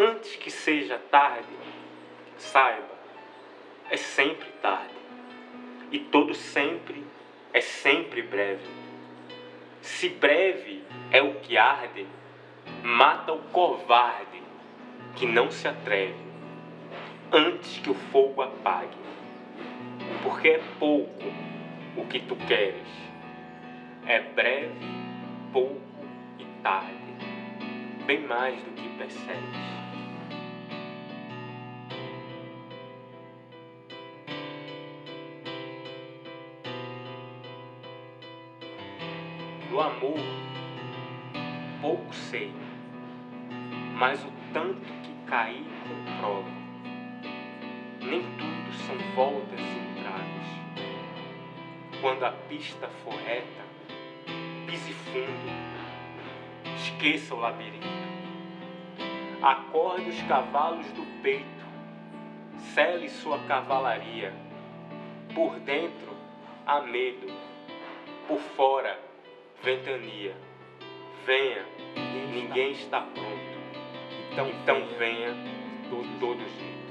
Antes que seja tarde, saiba, é sempre tarde. E todo sempre é sempre breve. Se breve é o que arde, mata o covarde que não se atreve antes que o fogo apague. Porque é pouco o que tu queres, é breve, pouco e tarde, bem mais do que percebes. Do amor, pouco sei, mas o tanto que caí comprovo. Nem tudo são voltas e entradas. Quando a pista for reta, pise fundo, esqueça o labirinto. Acorde os cavalos do peito, cele sua cavalaria. Por dentro há medo, por fora ventania. Venha, ninguém está pronto. Então, então venha todos juntos.